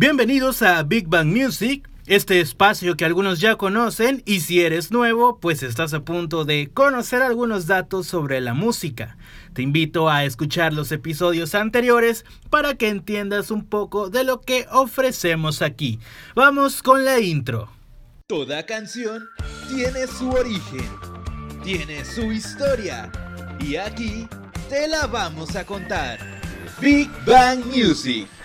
Bienvenidos a Big Bang Music, este espacio que algunos ya conocen y si eres nuevo, pues estás a punto de conocer algunos datos sobre la música. Te invito a escuchar los episodios anteriores para que entiendas un poco de lo que ofrecemos aquí. Vamos con la intro. Toda canción tiene su origen, tiene su historia y aquí te la vamos a contar. Big Bang Music.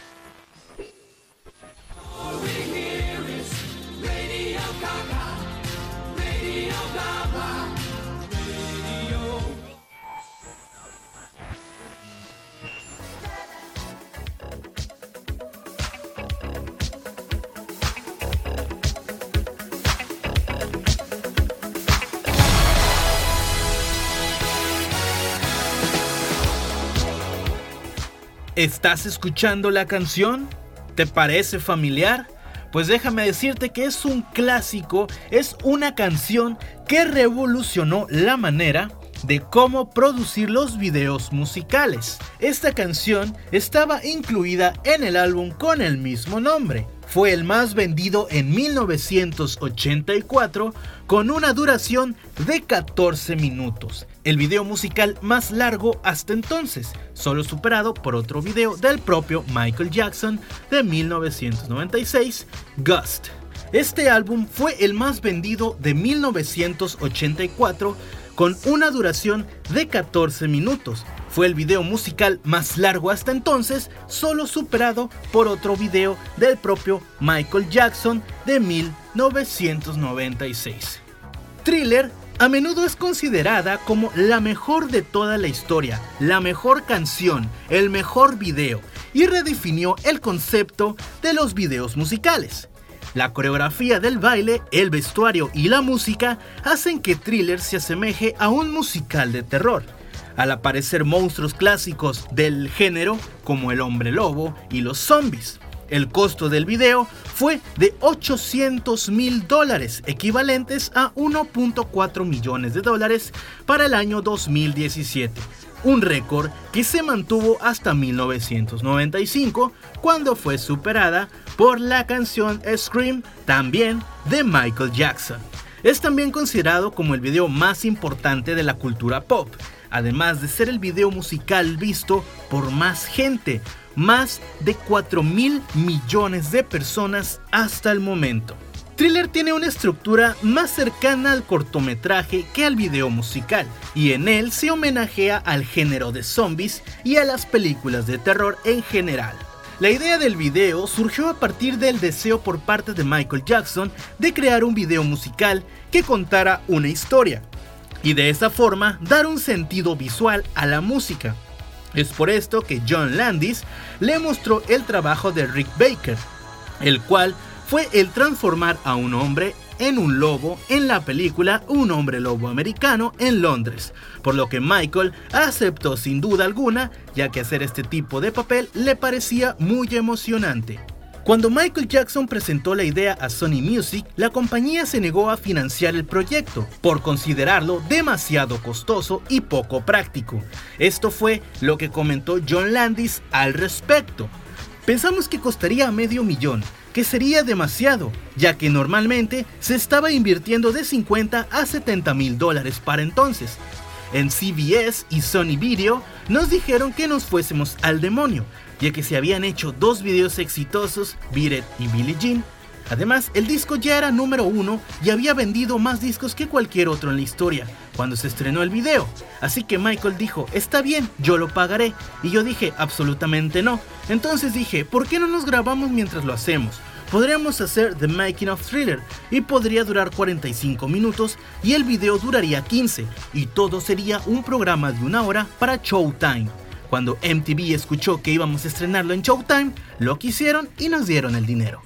¿Estás escuchando la canción? ¿Te parece familiar? Pues déjame decirte que es un clásico, es una canción que revolucionó la manera de cómo producir los videos musicales. Esta canción estaba incluida en el álbum con el mismo nombre. Fue el más vendido en 1984 con una duración de 14 minutos. El video musical más largo hasta entonces, solo superado por otro video del propio Michael Jackson de 1996, Gust. Este álbum fue el más vendido de 1984 con una duración de 14 minutos. Fue el video musical más largo hasta entonces, solo superado por otro video del propio Michael Jackson de 1996. Thriller a menudo es considerada como la mejor de toda la historia, la mejor canción, el mejor video, y redefinió el concepto de los videos musicales. La coreografía del baile, el vestuario y la música hacen que Thriller se asemeje a un musical de terror. Al aparecer monstruos clásicos del género como el hombre lobo y los zombies. El costo del video fue de 800 mil dólares, equivalentes a 1.4 millones de dólares para el año 2017, un récord que se mantuvo hasta 1995, cuando fue superada por la canción Scream, también de Michael Jackson. Es también considerado como el video más importante de la cultura pop, además de ser el video musical visto por más gente, más de 4 mil millones de personas hasta el momento. Thriller tiene una estructura más cercana al cortometraje que al video musical, y en él se homenajea al género de zombies y a las películas de terror en general. La idea del video surgió a partir del deseo por parte de Michael Jackson de crear un video musical que contara una historia, y de esa forma dar un sentido visual a la música. Es por esto que John Landis le mostró el trabajo de Rick Baker, el cual fue el transformar a un hombre en un lobo en la película Un hombre lobo americano en Londres, por lo que Michael aceptó sin duda alguna, ya que hacer este tipo de papel le parecía muy emocionante. Cuando Michael Jackson presentó la idea a Sony Music, la compañía se negó a financiar el proyecto por considerarlo demasiado costoso y poco práctico. Esto fue lo que comentó John Landis al respecto. Pensamos que costaría medio millón, que sería demasiado, ya que normalmente se estaba invirtiendo de 50 a 70 mil dólares para entonces. En CBS y Sony Video nos dijeron que nos fuésemos al demonio, ya que se habían hecho dos videos exitosos, Beat y Billie Jean. Además, el disco ya era número uno y había vendido más discos que cualquier otro en la historia cuando se estrenó el video. Así que Michael dijo, está bien, yo lo pagaré. Y yo dije, absolutamente no. Entonces dije, ¿por qué no nos grabamos mientras lo hacemos? podríamos hacer The Making of Thriller y podría durar 45 minutos y el video duraría 15 y todo sería un programa de una hora para Showtime. Cuando MTV escuchó que íbamos a estrenarlo en Showtime, lo quisieron y nos dieron el dinero.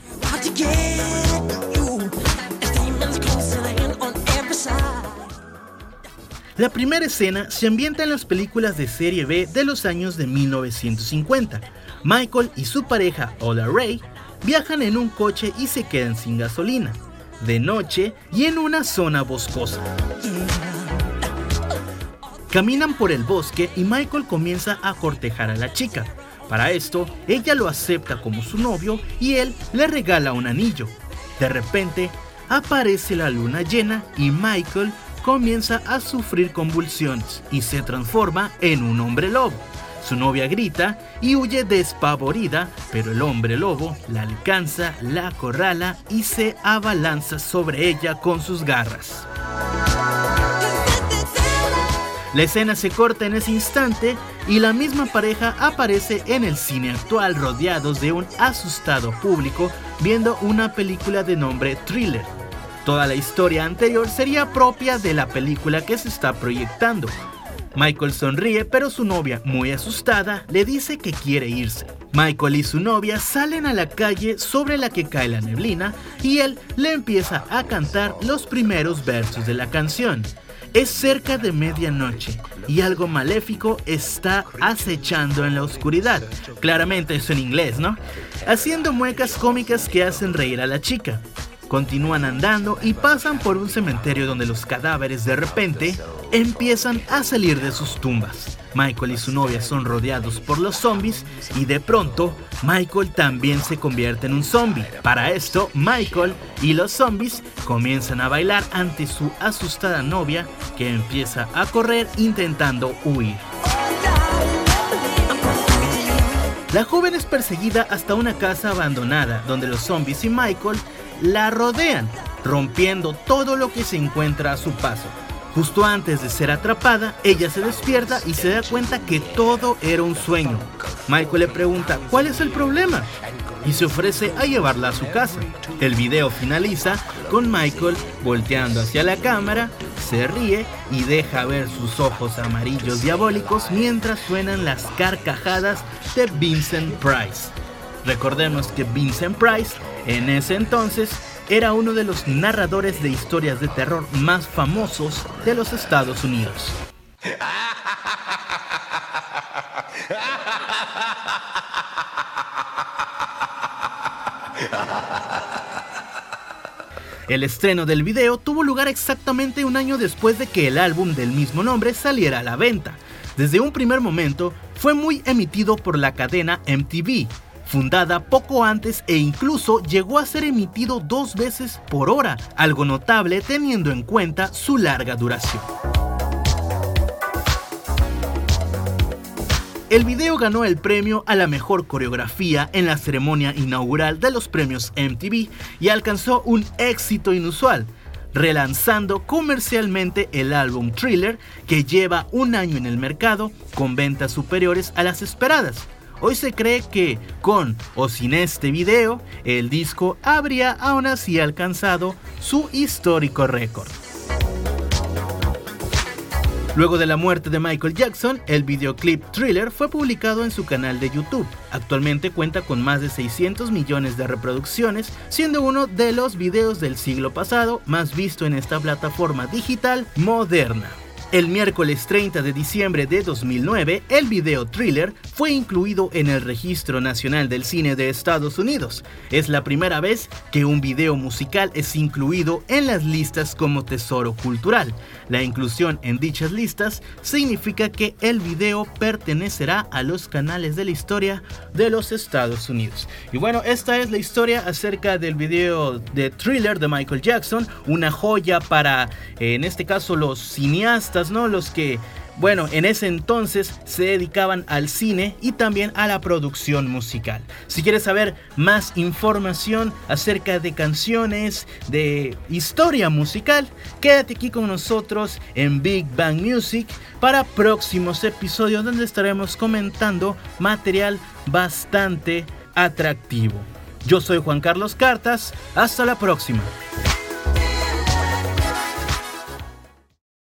La primera escena se ambienta en las películas de serie B de los años de 1950. Michael y su pareja Ola Ray viajan en un coche y se quedan sin gasolina, de noche y en una zona boscosa. Caminan por el bosque y Michael comienza a cortejar a la chica, Para esto, ella lo acepta como su novio y él le regala un anillo. De repente, aparece la luna llena y Michael comienza a sufrir convulsiones y se transforma en un hombre lobo. Su novia grita y huye despavorida, pero el hombre lobo la alcanza, la acorrala y se abalanza sobre ella con sus garras. La escena se corta en ese instante y la misma pareja aparece en el cine actual rodeados de un asustado público viendo una película de nombre Thriller. Toda la historia anterior sería propia de la película que se está proyectando. Michael sonríe, pero su novia, muy asustada, le dice que quiere irse. Michael y su novia salen a la calle sobre la que cae la neblina y él le empieza a cantar los primeros versos de la canción. Es cerca de medianoche y algo maléfico está acechando en la oscuridad. Claramente eso en inglés, ¿no? Haciendo muecas cómicas que hacen reír a la chica. Continúan andando y pasan por un cementerio donde los cadáveres de repente empiezan a salir de sus tumbas. Michael y su novia son rodeados por los zombies y de pronto Michael también se convierte en un zombie. Para esto, Michael y los zombies comienzan a bailar ante su asustada novia que empieza a correr intentando huir. La joven es perseguida hasta una casa abandonada donde los zombies y Michael la rodean, rompiendo todo lo que se encuentra a su paso. Justo antes de ser atrapada, ella se despierta y se da cuenta que todo era un sueño. Michael le pregunta, ¿cuál es el problema? Y se ofrece a llevarla a su casa. El video finaliza con Michael volteando hacia la cámara, se ríe y deja ver sus ojos amarillos diabólicos mientras suenan las carcajadas de Vincent Price. Recordemos que Vincent Price en ese entonces era uno de los narradores de historias de terror más famosos de los Estados Unidos. El estreno del video tuvo lugar exactamente un año después de que el álbum del mismo nombre saliera a la venta. Desde un primer momento fue muy emitido por la cadena MTV, fundada poco antes e incluso llegó a ser emitido dos veces por hora, algo notable teniendo en cuenta su larga duración. El video ganó el premio a la mejor coreografía en la ceremonia inaugural de los premios MTV y alcanzó un éxito inusual, relanzando comercialmente el álbum Thriller que lleva un año en el mercado con ventas superiores a las esperadas. Hoy se cree que con o sin este video, el disco habría aún así alcanzado su histórico récord. Luego de la muerte de Michael Jackson, el videoclip Thriller fue publicado en su canal de YouTube. Actualmente cuenta con más de 600 millones de reproducciones, siendo uno de los videos del siglo pasado más visto en esta plataforma digital moderna. El miércoles 30 de diciembre de 2009, el video Thriller fue incluido en el Registro Nacional del Cine de Estados Unidos. Es la primera vez que un video musical es incluido en las listas como tesoro cultural. La inclusión en dichas listas significa que el video pertenecerá a los canales de la historia de los Estados Unidos. Y bueno, esta es la historia acerca del video de Thriller de Michael Jackson, una joya para, en este caso, los ¿no? Los que, bueno, en ese entonces se dedicaban al cine y también a la producción musical. Si quieres saber más información acerca de canciones, de historia musical, quédate aquí con nosotros en Big Bang Music para próximos episodios donde estaremos comentando material bastante atractivo. Yo soy Juan Carlos Cartas, hasta la próxima.